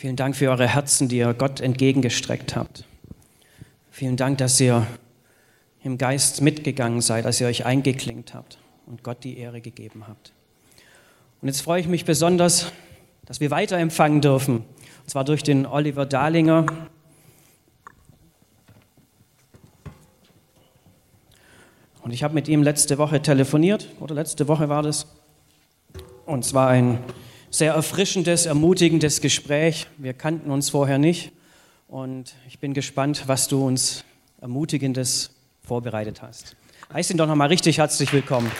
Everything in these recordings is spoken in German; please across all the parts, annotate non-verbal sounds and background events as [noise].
Vielen Dank für eure Herzen, die ihr Gott entgegengestreckt habt. Vielen Dank, dass ihr im Geist mitgegangen seid, dass ihr euch eingeklinkt habt und Gott die Ehre gegeben habt. Und jetzt freue ich mich besonders, dass wir weiter empfangen dürfen, und zwar durch den Oliver Dahlinger. Und ich habe mit ihm letzte Woche telefoniert, oder letzte Woche war das. Und es war ein sehr erfrischendes, ermutigendes Gespräch. Wir kannten uns vorher nicht. Und ich bin gespannt, was du uns Ermutigendes vorbereitet hast. Heiß ihn doch nochmal richtig herzlich willkommen.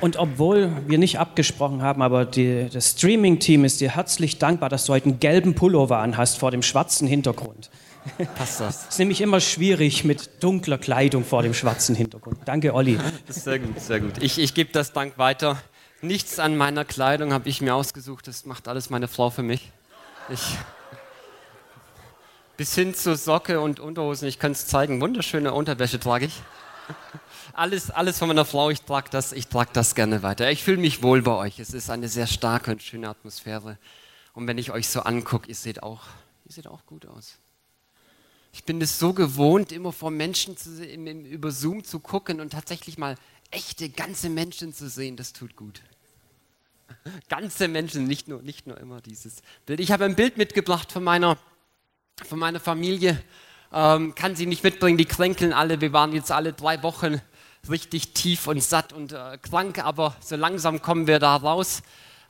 Und obwohl wir nicht abgesprochen haben, aber die, das Streaming-Team ist dir herzlich dankbar, dass du heute einen gelben Pullover anhast vor dem schwarzen Hintergrund. [laughs] Passt das? Es ist nämlich immer schwierig mit dunkler Kleidung vor dem schwarzen Hintergrund. Danke, Olli. Sehr gut, sehr gut. Ich, ich gebe das Dank weiter. Nichts an meiner Kleidung habe ich mir ausgesucht, das macht alles meine Frau für mich. Ich, bis hin zu Socke und Unterhosen, ich kann es zeigen, wunderschöne Unterwäsche trage ich alles, alles von meiner Frau, ich trage das, trag das gerne weiter. Ich fühle mich wohl bei euch. Es ist eine sehr starke und schöne Atmosphäre. Und wenn ich euch so angucke, ihr seht auch, ihr seht auch gut aus. Ich bin es so gewohnt, immer vor Menschen zu, im, im, über Zoom zu gucken und tatsächlich mal echte, ganze Menschen zu sehen. Das tut gut. [laughs] Ganze Menschen, nicht nur, nicht nur immer dieses Bild. Ich habe ein Bild mitgebracht von meiner, von meiner Familie. Ähm, kann sie nicht mitbringen, die kränkeln alle. Wir waren jetzt alle drei Wochen richtig tief und satt und äh, krank, aber so langsam kommen wir da raus.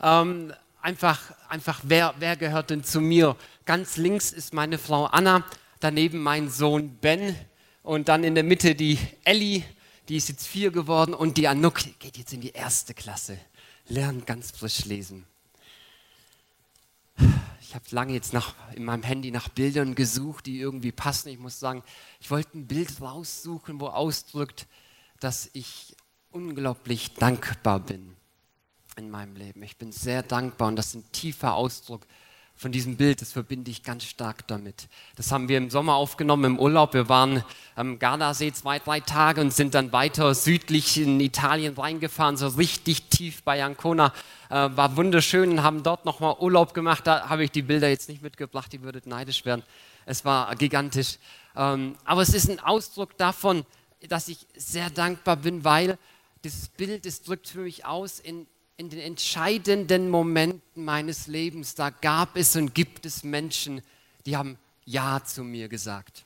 Ähm, einfach, einfach wer, wer gehört denn zu mir? Ganz links ist meine Frau Anna, daneben mein Sohn Ben und dann in der Mitte die Ellie, die ist jetzt vier geworden und die Anouk geht jetzt in die erste Klasse, lernt ganz frisch lesen. Ich habe lange jetzt nach, in meinem Handy nach Bildern gesucht, die irgendwie passen. Ich muss sagen, ich wollte ein Bild raussuchen, wo ausdrückt, dass ich unglaublich dankbar bin in meinem Leben. Ich bin sehr dankbar und das ist ein tiefer Ausdruck von diesem Bild, das verbinde ich ganz stark damit. Das haben wir im Sommer aufgenommen im Urlaub. Wir waren am Gardasee zwei, drei Tage und sind dann weiter südlich in Italien reingefahren, so richtig tief bei Ancona. Äh, war wunderschön und haben dort nochmal Urlaub gemacht. Da habe ich die Bilder jetzt nicht mitgebracht, die würdet neidisch werden. Es war gigantisch. Ähm, aber es ist ein Ausdruck davon, dass ich sehr dankbar bin, weil dieses Bild, es drückt für mich aus, in, in den entscheidenden Momenten meines Lebens, da gab es und gibt es Menschen, die haben Ja zu mir gesagt.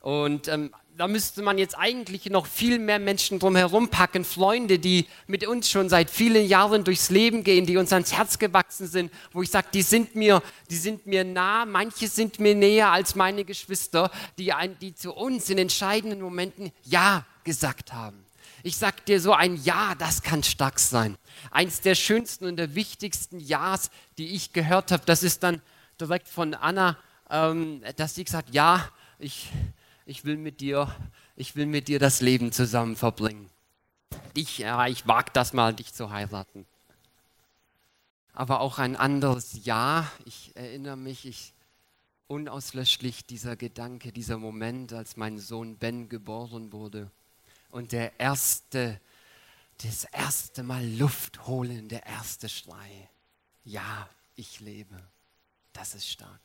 Und ähm, da müsste man jetzt eigentlich noch viel mehr Menschen drumherum packen, Freunde, die mit uns schon seit vielen Jahren durchs Leben gehen, die uns ans Herz gewachsen sind, wo ich sage, die sind mir, die sind mir nah, manche sind mir näher als meine Geschwister, die, ein, die zu uns in entscheidenden Momenten Ja gesagt haben. Ich sage dir so ein Ja, das kann stark sein. Eins der schönsten und der wichtigsten Ja's, die ich gehört habe, das ist dann direkt von Anna, ähm, dass sie gesagt, ja, ich, ich will mit dir, ich will mit dir das Leben zusammen verbringen. Ich, ja, ich wag das mal, dich zu heiraten. Aber auch ein anderes Ja, ich erinnere mich, ich unauslöschlich dieser Gedanke, dieser Moment, als mein Sohn Ben geboren wurde und der erste, das erste Mal Luft holen, der erste Schrei. Ja, ich lebe. Das ist stark.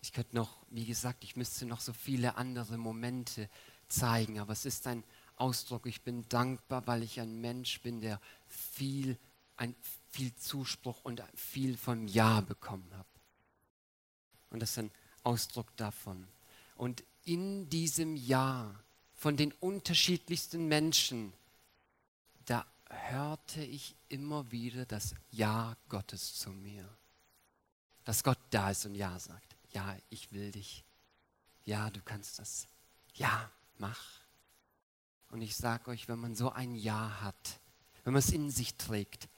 Ich könnte noch, wie gesagt, ich müsste noch so viele andere Momente zeigen, aber es ist ein Ausdruck, ich bin dankbar, weil ich ein Mensch bin, der viel, ein, viel Zuspruch und viel vom Ja bekommen habe. Und das ist ein Ausdruck davon. Und in diesem Ja von den unterschiedlichsten Menschen, da hörte ich immer wieder das Ja Gottes zu mir. Dass Gott da ist und Ja sagt ja, ich will dich. Ja, du kannst das. Ja, mach. Und ich sage euch, wenn man so ein Ja hat, wenn man es in sich trägt,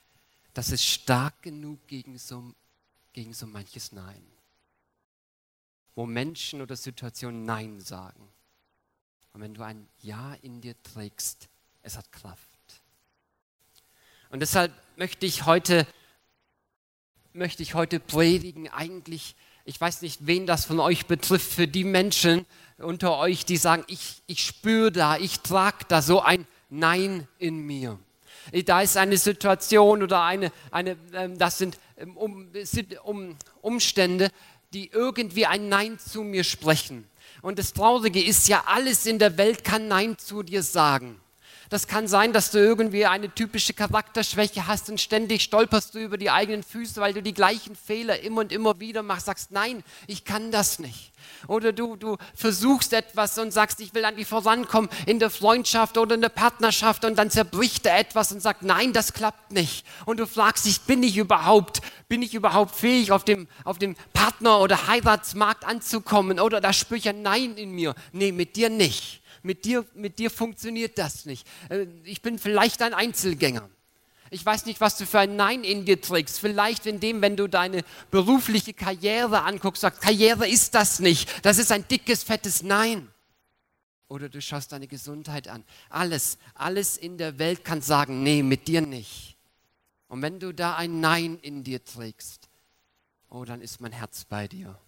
das ist stark genug gegen so, gegen so manches Nein. Wo Menschen oder Situationen Nein sagen. Und wenn du ein Ja in dir trägst, es hat Kraft. Und deshalb möchte ich heute, möchte ich heute predigen, eigentlich ich weiß nicht, wen das von euch betrifft, für die Menschen unter euch, die sagen, ich, ich spüre da, ich trage da so ein Nein in mir. Da ist eine Situation oder eine, eine ähm, das sind, ähm, um, um, Umstände, die irgendwie ein Nein zu mir sprechen. Und das Traurige ist ja, alles in der Welt kann Nein zu dir sagen. Das kann sein, dass du irgendwie eine typische Charakterschwäche hast und ständig stolperst du über die eigenen Füße, weil du die gleichen Fehler immer und immer wieder machst, sagst, nein, ich kann das nicht. Oder du, du versuchst etwas und sagst, ich will die vorankommen in der Freundschaft oder in der Partnerschaft und dann zerbricht er etwas und sagt, nein, das klappt nicht. Und du fragst dich, bin ich überhaupt, bin ich überhaupt fähig, auf dem, auf dem Partner- oder Heiratsmarkt anzukommen? Oder da spüre ich ein Nein in mir. Nee, mit dir nicht mit dir, mit dir funktioniert das nicht. Äh, ich bin vielleicht ein Einzelgänger. Ich weiß nicht, was du für ein Nein in dir trägst. Vielleicht in dem, wenn du deine berufliche Karriere anguckst, sagst, Karriere ist das nicht. Das ist ein dickes, fettes Nein. Oder du schaust deine Gesundheit an. Alles, alles in der Welt kann sagen, nee, mit dir nicht. Und wenn du da ein Nein in dir trägst, oh, dann ist mein Herz bei dir.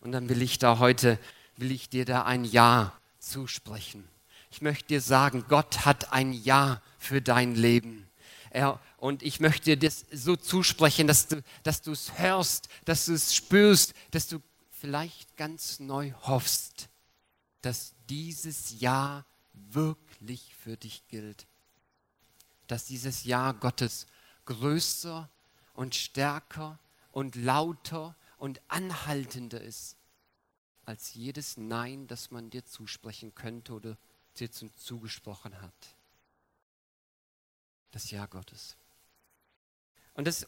Und dann will ich da heute, will ich dir da ein Ja zusprechen. Ich möchte dir sagen, Gott hat ein Ja für dein Leben. Er, und ich möchte dir das so zusprechen, dass du, dass du es hörst, dass du es spürst, dass du vielleicht ganz neu hoffst, dass dieses Ja wirklich für dich gilt. Dass dieses Ja Gottes größer und stärker und lauter und anhaltender ist als jedes Nein, das man dir zusprechen könnte oder dir zugesprochen hat. Das Ja Gottes. Und das,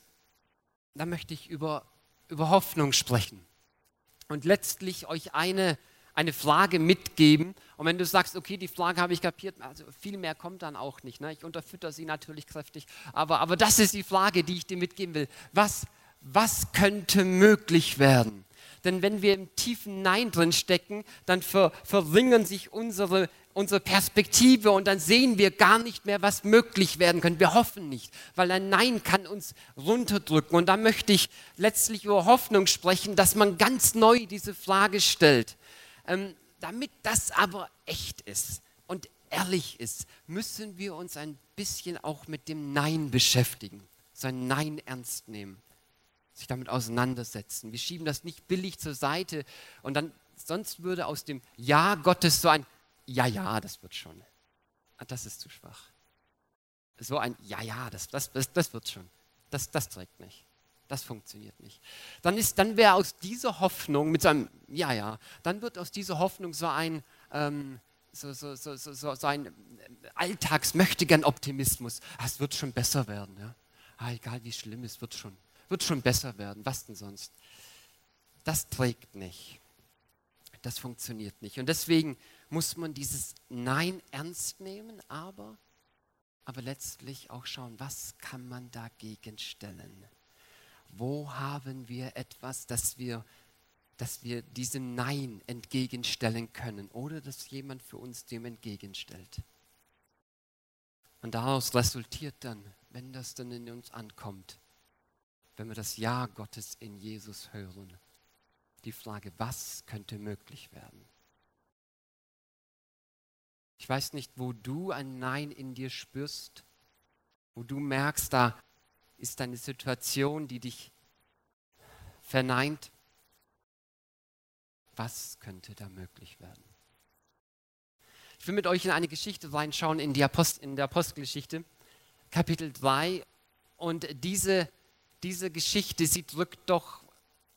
da möchte ich über, über Hoffnung sprechen und letztlich euch eine, eine Frage mitgeben. Und wenn du sagst, okay, die Frage habe ich kapiert, also viel mehr kommt dann auch nicht. Ne? Ich unterfütter sie natürlich kräftig, aber, aber das ist die Frage, die ich dir mitgeben will. Was, was könnte möglich werden? Denn wenn wir im tiefen Nein drin stecken, dann ver verringern sich unsere, unsere Perspektive und dann sehen wir gar nicht mehr, was möglich werden könnte. Wir hoffen nicht, weil ein Nein kann uns runterdrücken. Und da möchte ich letztlich über Hoffnung sprechen, dass man ganz neu diese Frage stellt. Ähm, damit das aber echt ist und ehrlich ist, müssen wir uns ein bisschen auch mit dem Nein beschäftigen, sein Nein ernst nehmen sich damit auseinandersetzen. Wir schieben das nicht billig zur Seite und dann, sonst würde aus dem Ja Gottes so ein Ja, ja, das wird schon. Ah, das ist zu schwach. So ein Ja, ja, das, das, das, das wird schon. Das, das trägt nicht. Das funktioniert nicht. Dann, dann wäre aus dieser Hoffnung, mit so einem Ja, ja, dann wird aus dieser Hoffnung so ein, ähm, so, so, so, so, so ein Alltagsmöchtegern-Optimismus. Ah, es wird schon besser werden. Ja? Ah, egal wie schlimm es wird schon wird schon besser werden. Was denn sonst? Das trägt nicht. Das funktioniert nicht. Und deswegen muss man dieses Nein ernst nehmen, aber, aber letztlich auch schauen, was kann man dagegen stellen? Wo haben wir etwas, das wir, dass wir diesem Nein entgegenstellen können oder dass jemand für uns dem entgegenstellt? Und daraus resultiert dann, wenn das dann in uns ankommt, wenn wir das Ja Gottes in Jesus hören, die Frage, was könnte möglich werden? Ich weiß nicht, wo du ein Nein in dir spürst, wo du merkst, da ist eine Situation, die dich verneint. Was könnte da möglich werden? Ich will mit euch in eine Geschichte reinschauen, in, die Apost in der Apostelgeschichte, Kapitel 3. Und diese diese Geschichte, sie drückt doch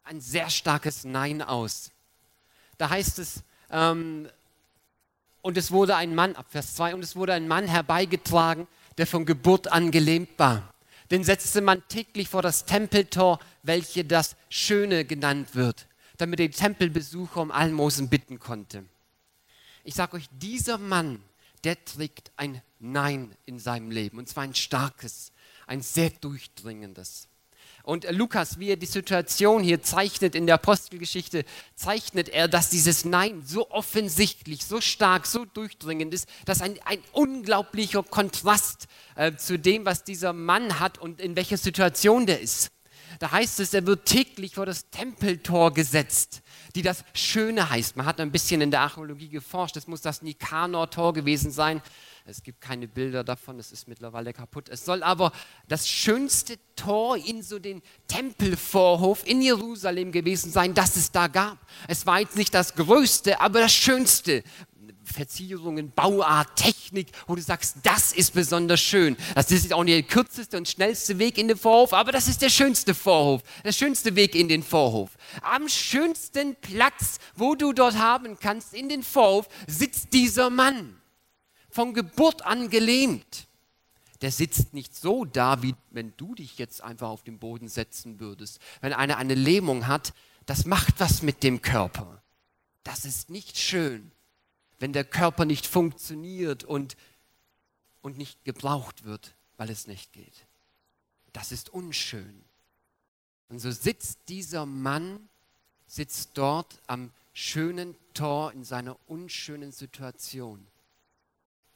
ein sehr starkes Nein aus. Da heißt es, ähm, und es wurde ein Mann, ab Vers 2, und es wurde ein Mann herbeigetragen, der von Geburt an gelähmt war. Den setzte man täglich vor das Tempeltor, welche das Schöne genannt wird, damit er die Tempelbesucher um Almosen bitten konnte. Ich sage euch, dieser Mann, der trägt ein Nein in seinem Leben, und zwar ein starkes, ein sehr durchdringendes. Und Lukas, wie er die Situation hier zeichnet in der Apostelgeschichte, zeichnet er, dass dieses Nein so offensichtlich, so stark, so durchdringend ist, dass ein, ein unglaublicher Kontrast äh, zu dem, was dieser Mann hat und in welcher Situation der ist. Da heißt es, er wird täglich vor das Tempeltor gesetzt, die das Schöne heißt. Man hat ein bisschen in der Archäologie geforscht, es muss das Nikanor-Tor gewesen sein. Es gibt keine Bilder davon, es ist mittlerweile kaputt. Es soll aber das schönste Tor in so den Tempelvorhof in Jerusalem gewesen sein, das es da gab. Es war jetzt nicht das größte, aber das schönste. Verzierungen, Bauart, Technik, wo du sagst, das ist besonders schön. Das ist auch nicht der kürzeste und schnellste Weg in den Vorhof, aber das ist der schönste Vorhof, der schönste Weg in den Vorhof. Am schönsten Platz, wo du dort haben kannst, in den Vorhof, sitzt dieser Mann, von Geburt an gelähmt. Der sitzt nicht so da, wie wenn du dich jetzt einfach auf den Boden setzen würdest. Wenn einer eine Lähmung hat, das macht was mit dem Körper. Das ist nicht schön wenn der Körper nicht funktioniert und, und nicht gebraucht wird, weil es nicht geht. Das ist unschön. Und so sitzt dieser Mann, sitzt dort am schönen Tor in seiner unschönen Situation.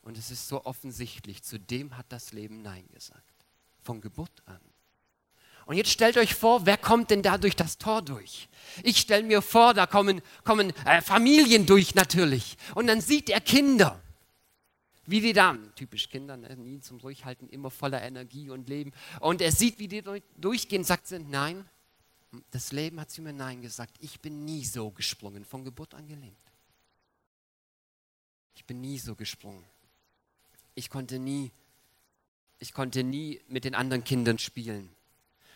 Und es ist so offensichtlich, zu dem hat das Leben Nein gesagt. Von Geburt an. Und jetzt stellt euch vor, wer kommt denn da durch das Tor durch? Ich stelle mir vor, da kommen, kommen äh, Familien durch natürlich. Und dann sieht er Kinder. Wie die da, typisch Kinder, ne, nie zum Durchhalten, immer voller Energie und Leben. Und er sieht, wie die durchgehen, sagt sie, nein, das Leben hat zu mir Nein gesagt. Ich bin nie so gesprungen, von Geburt an gelähmt. Ich bin nie so gesprungen. Ich konnte nie, ich konnte nie mit den anderen Kindern spielen.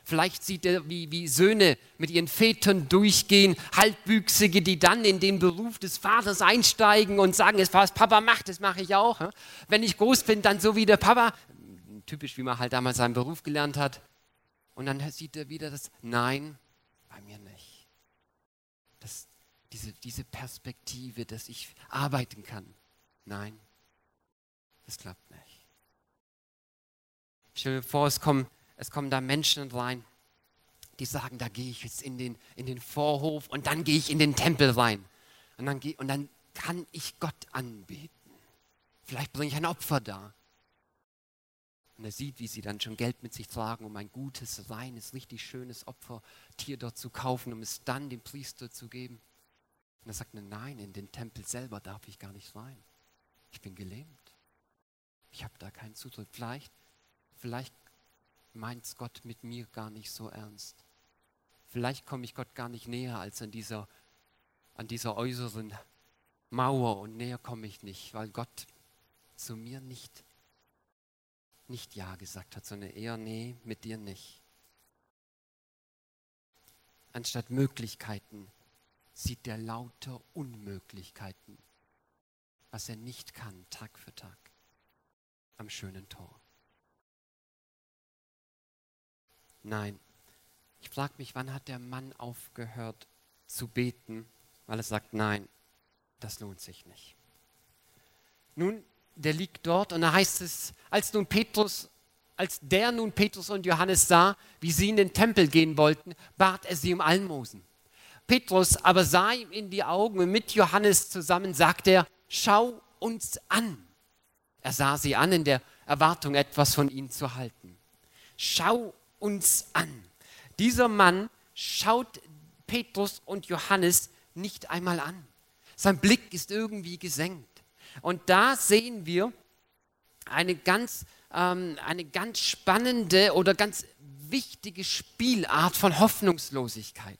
Vielleicht sieht er, wie, wie Söhne mit ihren Vätern durchgehen, Halbwüchsige, die dann in den Beruf des Vaters einsteigen und sagen, was Papa macht, das mache ich auch. Wenn ich groß bin, dann so wie der Papa. Typisch, wie man halt damals seinen Beruf gelernt hat. Und dann sieht er wieder das, nein, bei mir nicht. Das, diese, diese Perspektive, dass ich arbeiten kann. Nein, das klappt nicht. Stell dir vor, es kommen es kommen da Menschen rein, die sagen, da gehe ich jetzt in den, in den Vorhof und dann gehe ich in den Tempel rein. Und dann, und dann kann ich Gott anbeten. Vielleicht bringe ich ein Opfer da. Und er sieht, wie sie dann schon Geld mit sich tragen, um ein gutes, reines, richtig schönes Opfertier dort zu kaufen, um es dann dem Priester zu geben. Und er sagt, nein, in den Tempel selber darf ich gar nicht rein. Ich bin gelähmt. Ich habe da keinen Zutritt. Vielleicht, vielleicht meint Gott mit mir gar nicht so ernst. Vielleicht komme ich Gott gar nicht näher als an dieser, an dieser äußeren Mauer und näher komme ich nicht, weil Gott zu mir nicht, nicht Ja gesagt hat, sondern eher Nee, mit dir nicht. Anstatt Möglichkeiten sieht er lauter Unmöglichkeiten, was er nicht kann, Tag für Tag, am schönen Tor. Nein. Ich frage mich, wann hat der Mann aufgehört zu beten, weil er sagt, nein, das lohnt sich nicht. Nun, der liegt dort und da heißt es, als nun Petrus, als der nun Petrus und Johannes sah, wie sie in den Tempel gehen wollten, bat er sie um Almosen. Petrus aber sah ihm in die Augen und mit Johannes zusammen sagte er, schau uns an. Er sah sie an in der Erwartung, etwas von ihnen zu halten. Schau uns an. Dieser Mann schaut Petrus und Johannes nicht einmal an. Sein Blick ist irgendwie gesenkt. Und da sehen wir eine ganz, ähm, eine ganz spannende oder ganz wichtige Spielart von Hoffnungslosigkeit.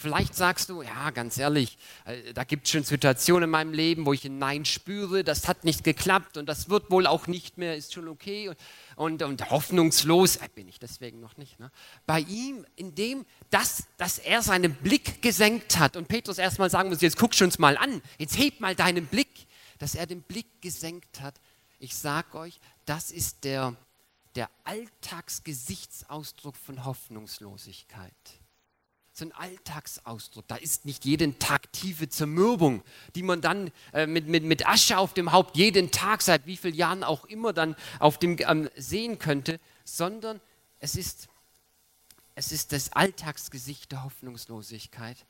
Vielleicht sagst du, ja, ganz ehrlich, äh, da gibt es schon Situationen in meinem Leben, wo ich ein Nein spüre, das hat nicht geklappt und das wird wohl auch nicht mehr, ist schon okay. Und, und hoffnungslos äh, bin ich deswegen noch nicht. Ne? Bei ihm, in dem, dass, dass er seinen Blick gesenkt hat und Petrus erstmal sagen muss, jetzt guck uns mal an, jetzt heb mal deinen Blick, dass er den Blick gesenkt hat. Ich sage euch, das ist der, der Alltagsgesichtsausdruck von Hoffnungslosigkeit so ein Alltagsausdruck. Da ist nicht jeden Tag tiefe Zermürbung, die man dann äh, mit, mit, mit Asche auf dem Haupt jeden Tag, seit wie vielen Jahren auch immer, dann auf dem ähm, sehen könnte, sondern es ist, es ist das Alltagsgesicht der Hoffnungslosigkeit.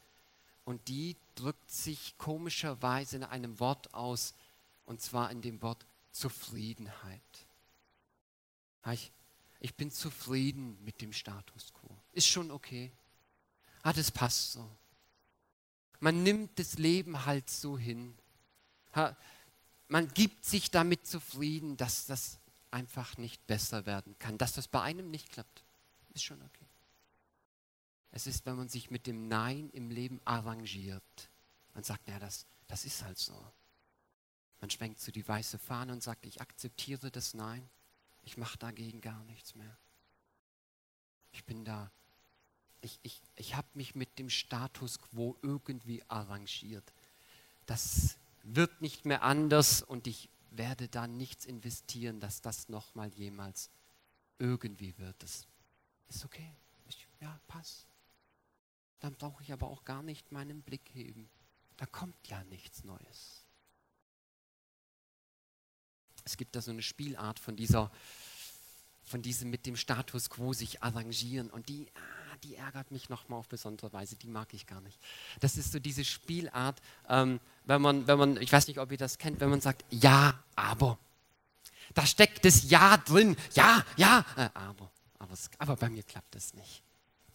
Und die drückt sich komischerweise in einem Wort aus, und zwar in dem Wort Zufriedenheit. Ich ich bin zufrieden mit dem Status quo. Ist schon okay. Ah, das passt so. Man nimmt das Leben halt so hin. Man gibt sich damit zufrieden, dass das einfach nicht besser werden kann, dass das bei einem nicht klappt. Ist schon okay. Es ist, wenn man sich mit dem Nein im Leben arrangiert. Man sagt, ja, das, das ist halt so. Man schwenkt so die weiße Fahne und sagt, ich akzeptiere das Nein. Ich mache dagegen gar nichts mehr. Ich bin da. Ich, ich, ich habe mich mit dem Status quo irgendwie arrangiert. Das wird nicht mehr anders und ich werde da nichts investieren, dass das nochmal jemals irgendwie wird. Das ist okay. Ich, ja, passt. Dann brauche ich aber auch gar nicht meinen Blick heben. Da kommt ja nichts Neues. Es gibt da so eine Spielart von dieser, von diesem mit dem Status quo sich arrangieren und die, ah, die ärgert mich nochmal auf besondere Weise, die mag ich gar nicht. Das ist so diese Spielart, ähm, wenn man, wenn man, ich weiß nicht, ob ihr das kennt, wenn man sagt, ja, aber. Da steckt das Ja drin, ja, ja, äh, aber, aber, aber bei mir klappt das nicht.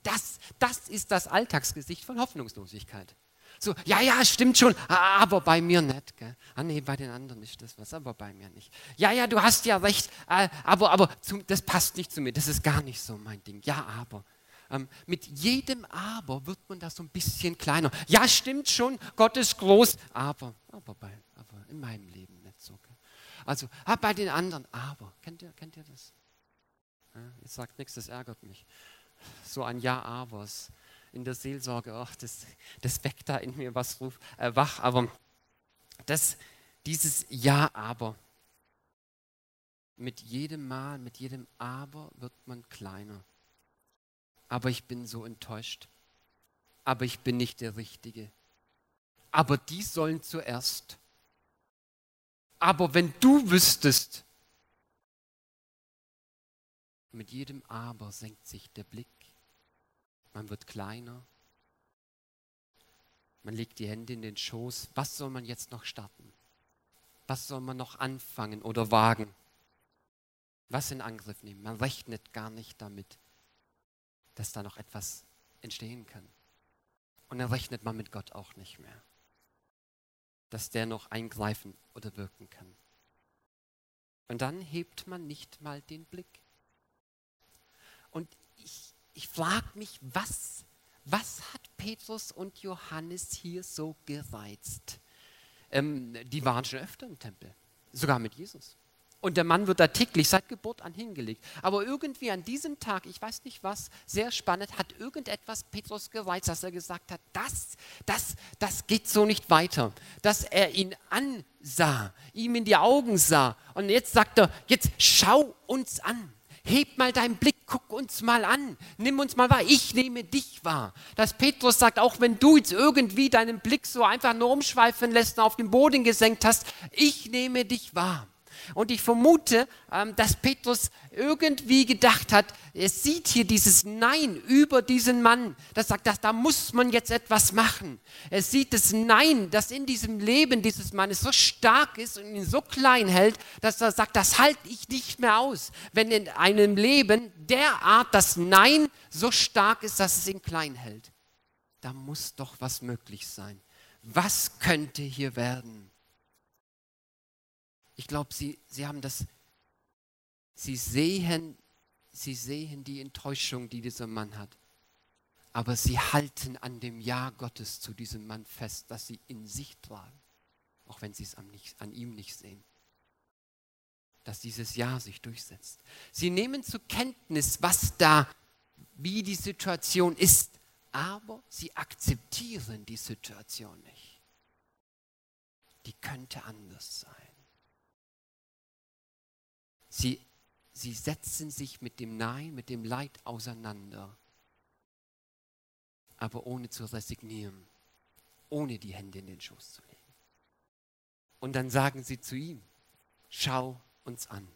Das, das ist das Alltagsgesicht von Hoffnungslosigkeit. So, ja, ja, stimmt schon, aber bei mir nicht. Gell? Ah, nee, bei den anderen ist das was, aber bei mir nicht. Ja, ja, du hast ja recht, äh, aber, aber zum, das passt nicht zu mir, das ist gar nicht so mein Ding. Ja, aber. Ähm, mit jedem Aber wird man da so ein bisschen kleiner. Ja, stimmt schon, Gott ist groß, aber, aber, bei, aber in meinem Leben nicht so. Also, ah, bei den anderen, aber. Kennt ihr, kennt ihr das? Ja, ihr sagt nichts, das ärgert mich. So ein Ja-Abers in der Seelsorge, ach, das, das weckt da in mir was ruf, äh, wach, aber das, dieses Ja, aber, mit jedem Mal, mit jedem Aber wird man kleiner. Aber ich bin so enttäuscht. Aber ich bin nicht der Richtige. Aber die sollen zuerst. Aber wenn du wüsstest, mit jedem Aber senkt sich der Blick man wird kleiner, man legt die Hände in den Schoß. Was soll man jetzt noch starten? Was soll man noch anfangen oder wagen? Was in Angriff nehmen? Man rechnet gar nicht damit, dass da noch etwas entstehen kann. Und dann rechnet man mit Gott auch nicht mehr, dass der noch eingreifen oder wirken kann. Und dann hebt man nicht mal den Blick. Und ich, ich frage mich, was, was hat Petrus und Johannes hier so gereizt? Ähm, die waren schon öfter im Tempel, sogar mit Jesus. Und der Mann wird da täglich seit Geburt an hingelegt. Aber irgendwie an diesem Tag, ich weiß nicht was, sehr spannend, hat irgendetwas Petrus gereizt, dass er gesagt hat, das, das, das geht so nicht weiter. Dass er ihn ansah, ihm in die Augen sah. Und jetzt sagt er, jetzt schau uns an. Heb mal deinen Blick, guck uns mal an, nimm uns mal wahr, ich nehme dich wahr. Dass Petrus sagt, auch wenn du jetzt irgendwie deinen Blick so einfach nur umschweifen lässt und auf den Boden gesenkt hast, ich nehme dich wahr. Und ich vermute, ähm, dass Petrus irgendwie gedacht hat, er sieht hier dieses Nein über diesen Mann, das sagt, dass, da muss man jetzt etwas machen. Er sieht das Nein, das in diesem Leben dieses Mannes so stark ist und ihn so klein hält, dass er sagt, das halte ich nicht mehr aus. Wenn in einem Leben derart das Nein so stark ist, dass es ihn klein hält, da muss doch was möglich sein. Was könnte hier werden? Ich glaube, sie, sie haben das, sie sehen, sie sehen die Enttäuschung, die dieser Mann hat. Aber sie halten an dem Ja Gottes zu diesem Mann fest, das sie in sich tragen, auch wenn sie es an, nicht, an ihm nicht sehen. Dass dieses Ja sich durchsetzt. Sie nehmen zur Kenntnis, was da, wie die Situation ist, aber sie akzeptieren die Situation nicht. Die könnte anders sein. Sie, sie setzen sich mit dem Nein, mit dem Leid auseinander, aber ohne zu resignieren, ohne die Hände in den Schoß zu legen. Und dann sagen sie zu ihm, schau uns an.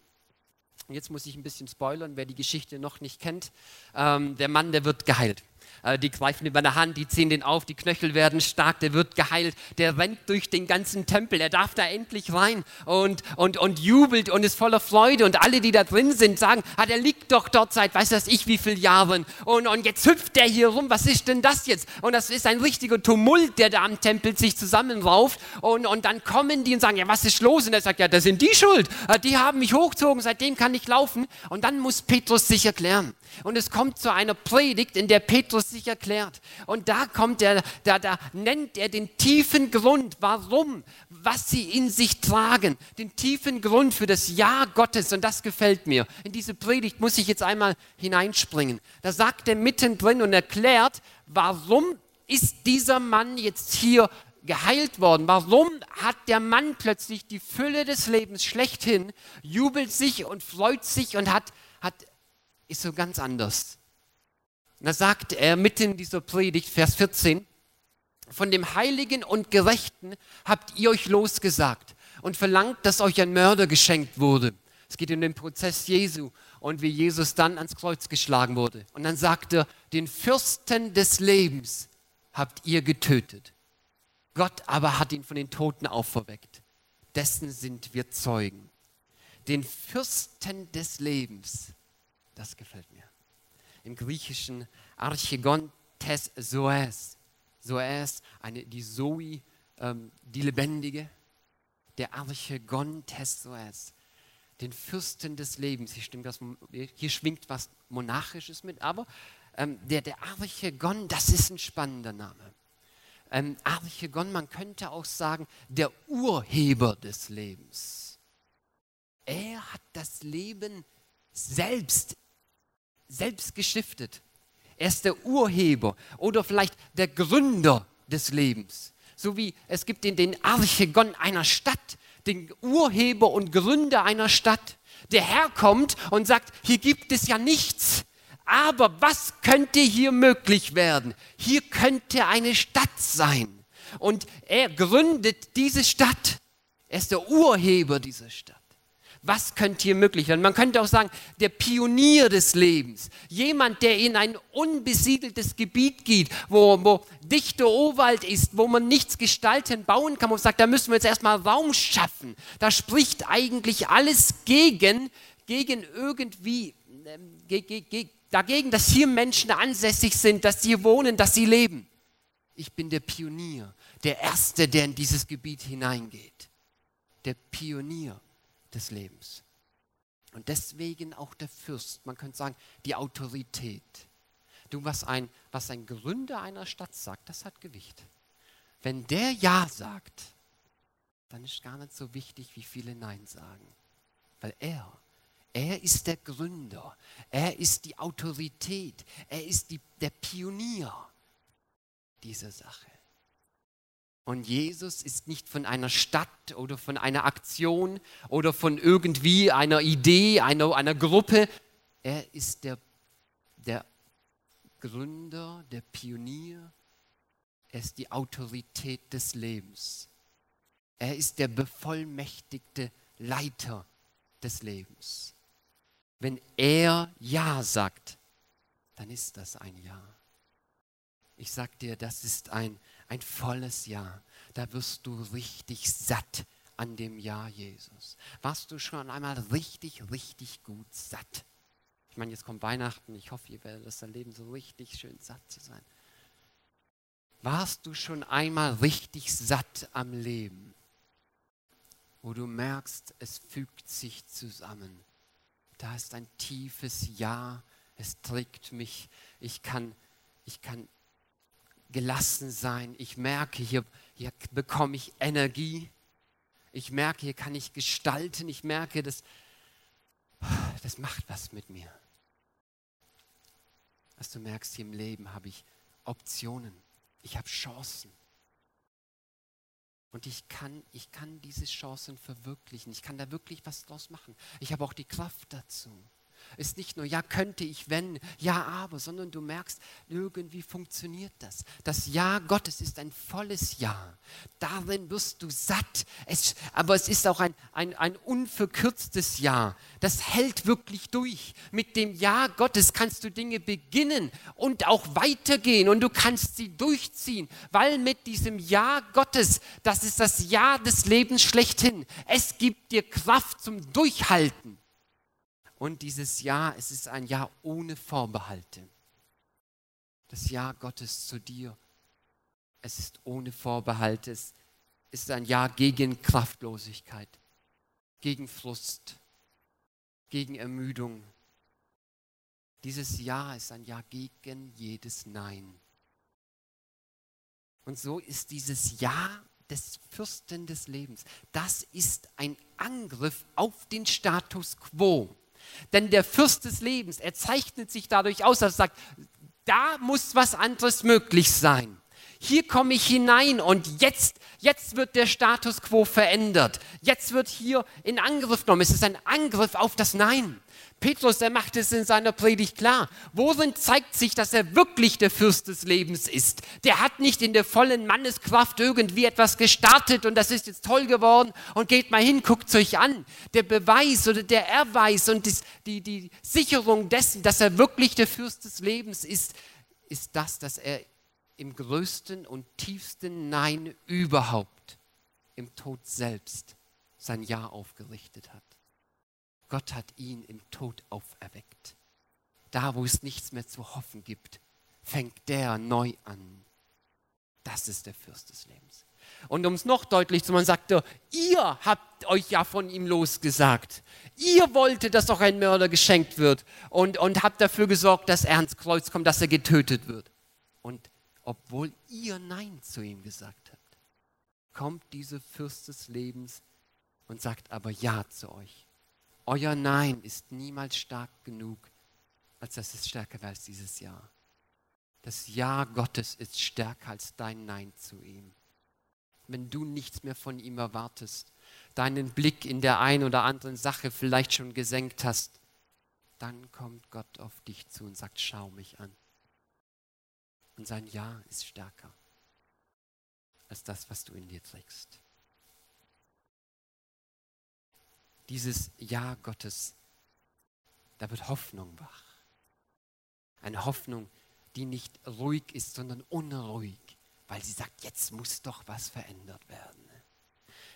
Und jetzt muss ich ein bisschen spoilern, wer die Geschichte noch nicht kennt. Ähm, der Mann, der wird geheilt. Äh, die greifen über eine Hand, die ziehen den auf, die Knöchel werden stark, der wird geheilt, der rennt durch den ganzen Tempel, er darf da endlich rein und, und, und jubelt und ist voller Freude und alle, die da drin sind, sagen, ah, der liegt doch dort seit weiß das ich wie viele Jahren und, und jetzt hüpft der hier rum, was ist denn das jetzt? Und das ist ein richtiger Tumult, der da am Tempel sich zusammenrauft und, und dann kommen die und sagen, ja, was ist los? Und er sagt, ja, das sind die schuld, äh, die haben mich hochgezogen, seitdem kann ich laufen und dann muss Petrus sich erklären. Und es kommt zu einer Predigt, in der Petrus sich erklärt. Und da kommt er, da, da nennt er den tiefen Grund, warum, was sie in sich tragen. Den tiefen Grund für das Ja Gottes. Und das gefällt mir. In diese Predigt muss ich jetzt einmal hineinspringen. Da sagt er mittendrin und erklärt, warum ist dieser Mann jetzt hier geheilt worden? Warum hat der Mann plötzlich die Fülle des Lebens schlechthin, jubelt sich und freut sich und hat, hat ist so ganz anders. Und da sagt er mitten in dieser Predigt, Vers 14, von dem Heiligen und Gerechten habt ihr euch losgesagt und verlangt, dass euch ein Mörder geschenkt wurde. Es geht um den Prozess Jesu und wie Jesus dann ans Kreuz geschlagen wurde. Und dann sagt er, den Fürsten des Lebens habt ihr getötet. Gott aber hat ihn von den Toten auferweckt. Dessen sind wir Zeugen. Den Fürsten des Lebens das gefällt mir. Im Griechischen Archegon tes Zoes. Zoes, eine, die Zoe, ähm, die Lebendige. Der Archegon tes Zoes. Den Fürsten des Lebens. Hier, stimmt das, hier schwingt was Monarchisches mit, aber ähm, der, der Archegon, das ist ein spannender Name. Ähm, Archegon, man könnte auch sagen, der Urheber des Lebens. Er hat das Leben selbst selbst gestiftet. Er ist der Urheber oder vielleicht der Gründer des Lebens. So wie es gibt den, den Archegon einer Stadt, den Urheber und Gründer einer Stadt, der herkommt und sagt, hier gibt es ja nichts. Aber was könnte hier möglich werden? Hier könnte eine Stadt sein. Und er gründet diese Stadt. Er ist der Urheber dieser Stadt was könnte hier möglich werden? Man könnte auch sagen, der Pionier des Lebens. Jemand, der in ein unbesiedeltes Gebiet geht, wo, wo dichter Urwald ist, wo man nichts gestalten, bauen kann. Man sagt, da müssen wir jetzt erstmal Raum schaffen. Da spricht eigentlich alles gegen, gegen irgendwie, äh, dagegen, dass hier Menschen ansässig sind, dass sie wohnen, dass sie leben. Ich bin der Pionier, der Erste, der in dieses Gebiet hineingeht. Der Pionier des Lebens. Und deswegen auch der Fürst, man könnte sagen, die Autorität. Du, was ein, was ein Gründer einer Stadt sagt, das hat Gewicht. Wenn der Ja sagt, dann ist gar nicht so wichtig, wie viele Nein sagen. Weil er, er ist der Gründer, er ist die Autorität, er ist die, der Pionier dieser Sache. Und Jesus ist nicht von einer Stadt oder von einer Aktion oder von irgendwie einer Idee, einer, einer Gruppe. Er ist der, der Gründer, der Pionier. Er ist die Autorität des Lebens. Er ist der bevollmächtigte Leiter des Lebens. Wenn er Ja sagt, dann ist das ein Ja. Ich sag dir, das ist ein ein volles Jahr. Da wirst du richtig satt an dem Jahr Jesus. Warst du schon einmal richtig, richtig gut satt? Ich meine, jetzt kommt Weihnachten. Ich hoffe, ihr werdet das erleben, so richtig schön satt zu sein. Warst du schon einmal richtig satt am Leben, wo du merkst, es fügt sich zusammen? Da ist ein tiefes Ja, es trägt mich. Ich kann, ich kann gelassen sein. Ich merke, hier, hier bekomme ich Energie. Ich merke, hier kann ich gestalten. Ich merke, das, das macht was mit mir. Was du merkst, hier im Leben habe ich Optionen. Ich habe Chancen. Und ich kann, ich kann diese Chancen verwirklichen. Ich kann da wirklich was draus machen. Ich habe auch die Kraft dazu. Ist nicht nur, ja, könnte ich, wenn, ja, aber, sondern du merkst, irgendwie funktioniert das. Das Ja Gottes ist ein volles Ja. Darin wirst du satt. Es, aber es ist auch ein, ein, ein unverkürztes Ja. Das hält wirklich durch. Mit dem Ja Gottes kannst du Dinge beginnen und auch weitergehen und du kannst sie durchziehen, weil mit diesem Ja Gottes, das ist das Ja des Lebens schlechthin. Es gibt dir Kraft zum Durchhalten. Und dieses Ja, es ist ein Ja ohne Vorbehalte. Das Ja Gottes zu dir, es ist ohne Vorbehalte. Es ist ein Ja gegen Kraftlosigkeit, gegen Frust, gegen Ermüdung. Dieses Ja ist ein Ja gegen jedes Nein. Und so ist dieses Ja des Fürsten des Lebens, das ist ein Angriff auf den Status quo. Denn der Fürst des Lebens, er zeichnet sich dadurch aus, dass er sagt, da muss was anderes möglich sein. Hier komme ich hinein und jetzt, jetzt wird der Status quo verändert. Jetzt wird hier in Angriff genommen. Es ist ein Angriff auf das Nein. Petrus, der macht es in seiner Predigt klar. Worin zeigt sich, dass er wirklich der Fürst des Lebens ist? Der hat nicht in der vollen Manneskraft irgendwie etwas gestartet und das ist jetzt toll geworden und geht mal hin, guckt es euch an. Der Beweis oder der Erweis und die, die Sicherung dessen, dass er wirklich der Fürst des Lebens ist, ist das, dass er im größten und tiefsten Nein überhaupt, im Tod selbst, sein Ja aufgerichtet hat. Gott hat ihn im Tod auferweckt. Da, wo es nichts mehr zu hoffen gibt, fängt der neu an. Das ist der Fürst des Lebens. Und um es noch deutlich zu machen, sagt er, ihr habt euch ja von ihm losgesagt. Ihr wolltet, dass doch ein Mörder geschenkt wird und, und habt dafür gesorgt, dass er ans Kreuz kommt, dass er getötet wird. Und obwohl ihr Nein zu ihm gesagt habt, kommt dieser Fürst des Lebens und sagt aber Ja zu euch. Euer Nein ist niemals stark genug, als dass es stärker wäre als dieses Ja. Das Ja Gottes ist stärker als dein Nein zu ihm. Wenn du nichts mehr von ihm erwartest, deinen Blick in der einen oder anderen Sache vielleicht schon gesenkt hast, dann kommt Gott auf dich zu und sagt, schau mich an. Und sein Ja ist stärker als das, was du in dir trägst. Dieses Ja Gottes, da wird Hoffnung wach. Eine Hoffnung, die nicht ruhig ist, sondern unruhig, weil sie sagt, jetzt muss doch was verändert werden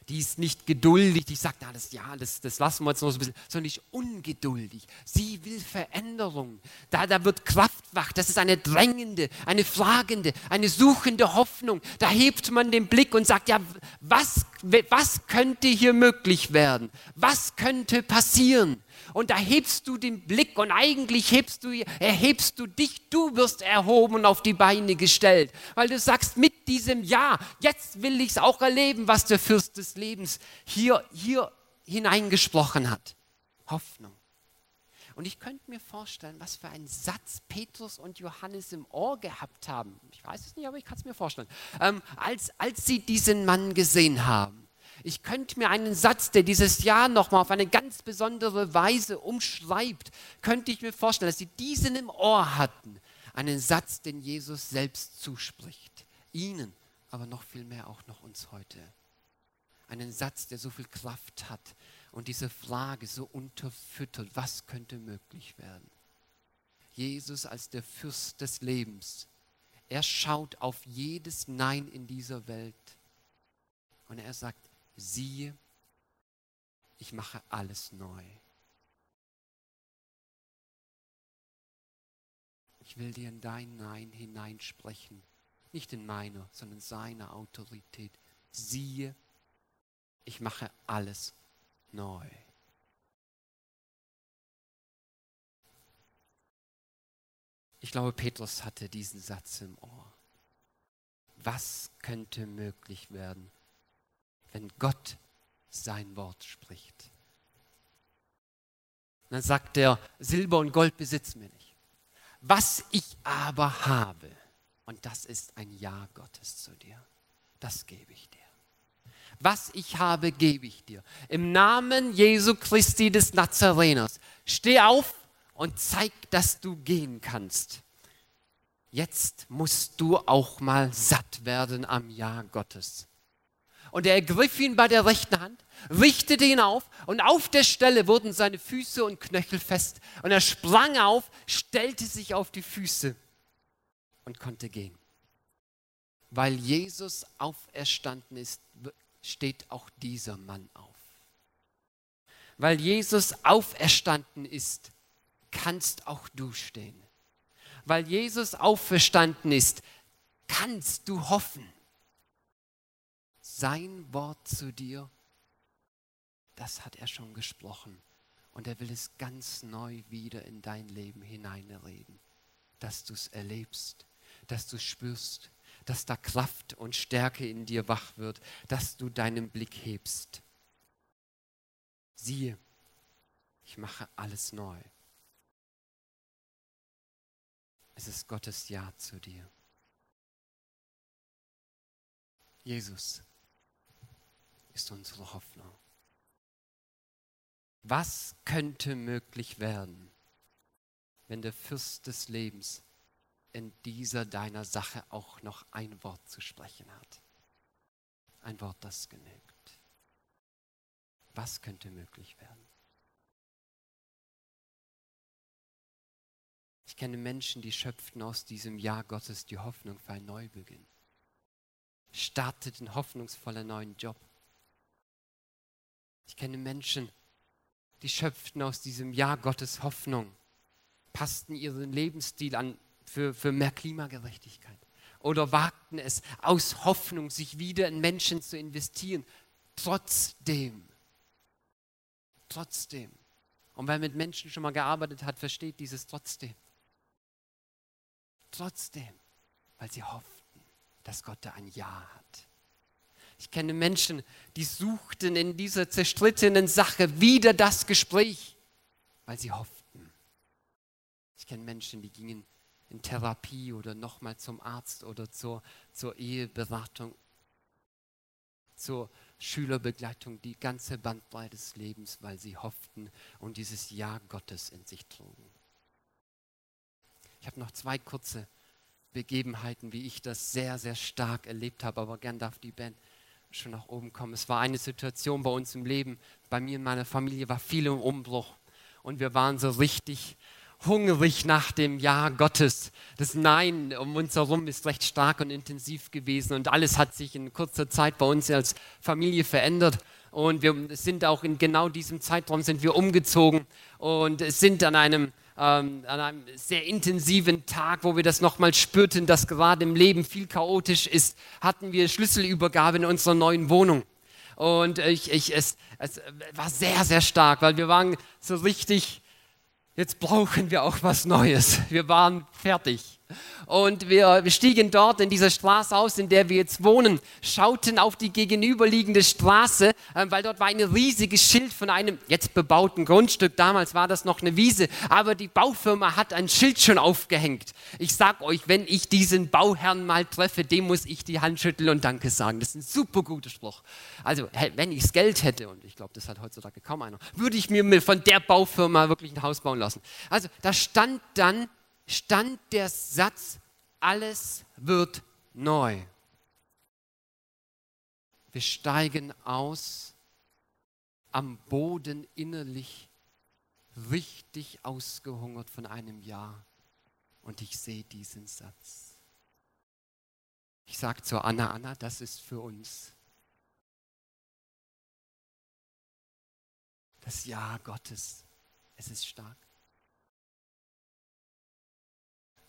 die ist nicht geduldig, die sagt, das, ja, das, das lassen wir jetzt noch so ein bisschen, sondern ist ungeduldig. Sie will Veränderung. Da, da wird Kraft wach. Das ist eine drängende, eine fragende, eine suchende Hoffnung. Da hebt man den Blick und sagt, ja, was, was könnte hier möglich werden? Was könnte passieren? und da hebst du den Blick und eigentlich hebst du, erhebst du dich, du wirst erhoben und auf die Beine gestellt, weil du sagst, mit diesem Ja, jetzt will ich es auch erleben, was der Fürst des Lebens hier, hier hineingesprochen hat. Hoffnung. Und ich könnte mir vorstellen, was für einen Satz Petrus und Johannes im Ohr gehabt haben. Ich weiß es nicht, aber ich kann es mir vorstellen. Ähm, als, als sie diesen Mann gesehen haben. Ich könnte mir einen Satz, der dieses Jahr nochmal auf eine ganz besondere Weise umschreibt, könnte ich mir vorstellen, dass sie diesen im Ohr hatten. Einen Satz, den Jesus selbst zuspricht. Ihnen, aber noch viel mehr auch noch uns heute. Einen Satz, der so viel Kraft hat und diese Frage so unterfüttert, was könnte möglich werden. Jesus als der Fürst des Lebens. Er schaut auf jedes Nein in dieser Welt und er sagt, siehe, ich mache alles neu. Ich will dir in dein Nein hineinsprechen, nicht in meiner, sondern seiner Autorität. Siehe, ich mache alles neu. Ich glaube, Petrus hatte diesen Satz im Ohr. Was könnte möglich werden, wenn Gott sein Wort spricht. dann sagt er, Silber und Gold besitzen wir nicht. Was ich aber habe, und das ist ein Ja Gottes zu dir, das gebe ich dir. Was ich habe, gebe ich dir. Im Namen Jesu Christi des Nazareners. Steh auf und zeig, dass du gehen kannst. Jetzt musst du auch mal satt werden am Ja Gottes. Und er ergriff ihn bei der rechten Hand, richtete ihn auf und auf der Stelle wurden seine Füße und Knöchel fest. Und er sprang auf, stellte sich auf die Füße und konnte gehen. Weil Jesus auferstanden ist, steht auch dieser Mann auf. Weil Jesus auferstanden ist, kannst auch du stehen. Weil Jesus auferstanden ist, kannst du hoffen. Sein Wort zu dir, das hat er schon gesprochen. Und er will es ganz neu wieder in dein Leben hineinreden, dass du es erlebst, dass du spürst, dass da Kraft und Stärke in dir wach wird, dass du deinen Blick hebst. Siehe, ich mache alles neu. Es ist Gottes Ja zu dir. Jesus ist unsere Hoffnung. Was könnte möglich werden, wenn der Fürst des Lebens in dieser deiner Sache auch noch ein Wort zu sprechen hat? Ein Wort, das genügt. Was könnte möglich werden? Ich kenne Menschen, die schöpften aus diesem Jahr Gottes die Hoffnung für einen Neubeginn. Starteten hoffnungsvoll einen neuen Job. Ich kenne Menschen, die schöpften aus diesem Jahr Gottes Hoffnung, passten ihren Lebensstil an für, für mehr Klimagerechtigkeit oder wagten es aus Hoffnung, sich wieder in Menschen zu investieren. Trotzdem, trotzdem. Und wer mit Menschen schon mal gearbeitet hat, versteht dieses trotzdem. Trotzdem, weil sie hofften, dass Gott da ein Ja hat. Ich kenne Menschen, die suchten in dieser zerstrittenen Sache wieder das Gespräch, weil sie hofften. Ich kenne Menschen, die gingen in Therapie oder nochmal zum Arzt oder zur, zur Eheberatung, zur Schülerbegleitung, die ganze Bandbreite des Lebens, weil sie hofften und dieses Ja Gottes in sich trugen. Ich habe noch zwei kurze Begebenheiten, wie ich das sehr, sehr stark erlebt habe, aber gern darf die Band schon nach oben kommen. Es war eine Situation bei uns im Leben, bei mir und meiner Familie war viel im Umbruch und wir waren so richtig hungrig nach dem Ja Gottes. Das Nein um uns herum ist recht stark und intensiv gewesen und alles hat sich in kurzer Zeit bei uns als Familie verändert. Und wir sind auch in genau diesem Zeitraum sind wir umgezogen und sind an einem ähm, an einem sehr intensiven Tag, wo wir das nochmal spürten, dass gerade im Leben viel chaotisch ist, hatten wir Schlüsselübergabe in unserer neuen Wohnung. Und ich, ich, es, es war sehr, sehr stark, weil wir waren so richtig, jetzt brauchen wir auch was Neues. Wir waren fertig. Und wir, stiegen dort in dieser Straße aus, in der wir jetzt wohnen, schauten auf die gegenüberliegende Straße, äh, weil dort war ein riesiges Schild von einem jetzt bebauten Grundstück. Damals war das noch eine Wiese, aber die Baufirma hat ein Schild schon aufgehängt. Ich sag euch, wenn ich diesen Bauherrn mal treffe, dem muss ich die Hand schütteln und Danke sagen. Das ist ein super guter Spruch. Also, wenn ich das Geld hätte, und ich glaube, das hat heutzutage kaum einer, würde ich mir von der Baufirma wirklich ein Haus bauen lassen. Also, da stand dann stand der Satz, alles wird neu. Wir steigen aus am Boden innerlich, richtig ausgehungert von einem Jahr. Und ich sehe diesen Satz. Ich sage zu Anna, Anna, das ist für uns. Das Ja Gottes, es ist stark.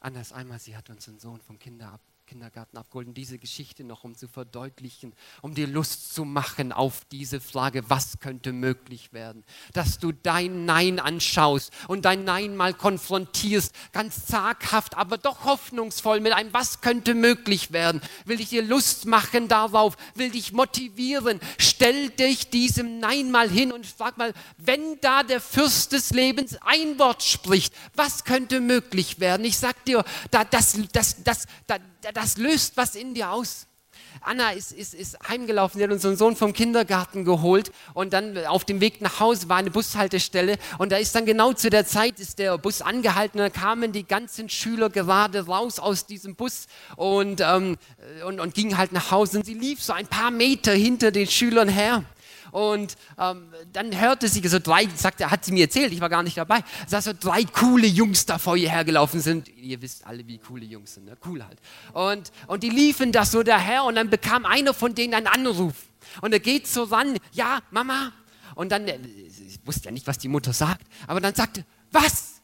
Anders einmal, sie hat uns einen Sohn vom Kinder ab, Kindergarten abgeholt. Und diese Geschichte noch, um zu verdeutlichen, um dir Lust zu machen auf diese Frage, was könnte möglich werden. Dass du dein Nein anschaust und dein Nein mal konfrontierst, ganz zaghaft, aber doch hoffnungsvoll mit einem, was könnte möglich werden. Will ich dir Lust machen darauf, will dich motivieren. Stell dich diesem Nein mal hin und frag mal, wenn da der Fürst des Lebens ein Wort spricht, was könnte möglich werden? Ich sag dir, da, das, das, das, da, das löst was in dir aus. Anna ist, ist, ist heimgelaufen, sie hat unseren Sohn vom Kindergarten geholt und dann auf dem Weg nach Hause war eine Bushaltestelle und da ist dann genau zu der Zeit ist der Bus angehalten und dann kamen die ganzen Schüler gerade raus aus diesem Bus und, ähm, und, und gingen halt nach Hause und sie lief so ein paar Meter hinter den Schülern her und ähm, dann hörte sie so drei, sagte, hat sie mir erzählt, ich war gar nicht dabei, dass so drei coole Jungs da vor ihr hergelaufen sind. Ihr wisst alle, wie coole Jungs sind, ne? cool halt. Und, und die liefen da so daher und dann bekam einer von denen einen Anruf. Und er geht so ran, ja, Mama. Und dann, äh, ich wusste ja nicht, was die Mutter sagt, aber dann sagte, was?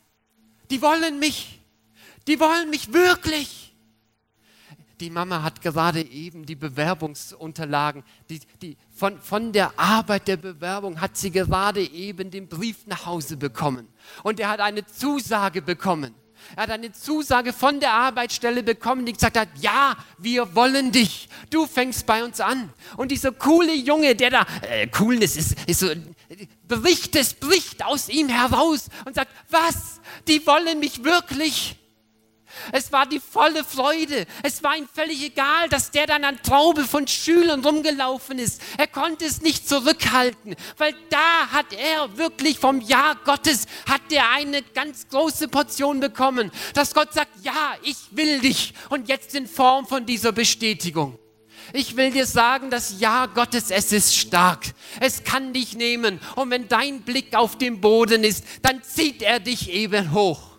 Die wollen mich. Die wollen mich wirklich die Mama hat gerade eben die Bewerbungsunterlagen, die, die, von, von der Arbeit der Bewerbung hat sie gerade eben den Brief nach Hause bekommen. Und er hat eine Zusage bekommen. Er hat eine Zusage von der Arbeitsstelle bekommen, die gesagt hat, ja, wir wollen dich. Du fängst bei uns an. Und dieser coole Junge, der da, äh, Coolness ist, ist so, bricht es, bricht aus ihm heraus und sagt, was? Die wollen mich wirklich? Es war die volle Freude. Es war ihm völlig egal, dass der dann an Traube von Schülern rumgelaufen ist. Er konnte es nicht zurückhalten, weil da hat er wirklich vom Ja Gottes, hat er eine ganz große Portion bekommen, dass Gott sagt, ja, ich will dich. Und jetzt in Form von dieser Bestätigung. Ich will dir sagen, das Ja Gottes, es ist stark. Es kann dich nehmen. Und wenn dein Blick auf dem Boden ist, dann zieht er dich eben hoch.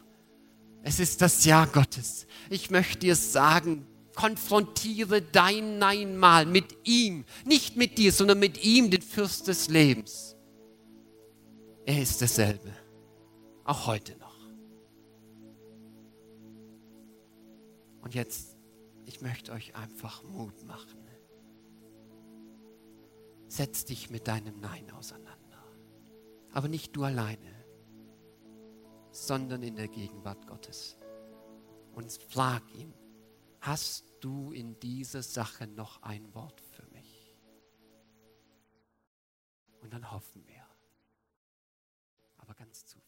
Es ist das Ja Gottes. Ich möchte dir sagen, konfrontiere dein Nein mal mit ihm. Nicht mit dir, sondern mit ihm, den Fürst des Lebens. Er ist dasselbe. Auch heute noch. Und jetzt, ich möchte euch einfach Mut machen. Setz dich mit deinem Nein auseinander. Aber nicht du alleine sondern in der Gegenwart Gottes. Und frag ihn, hast du in dieser Sache noch ein Wort für mich? Und dann hoffen wir, aber ganz zuversichtlich.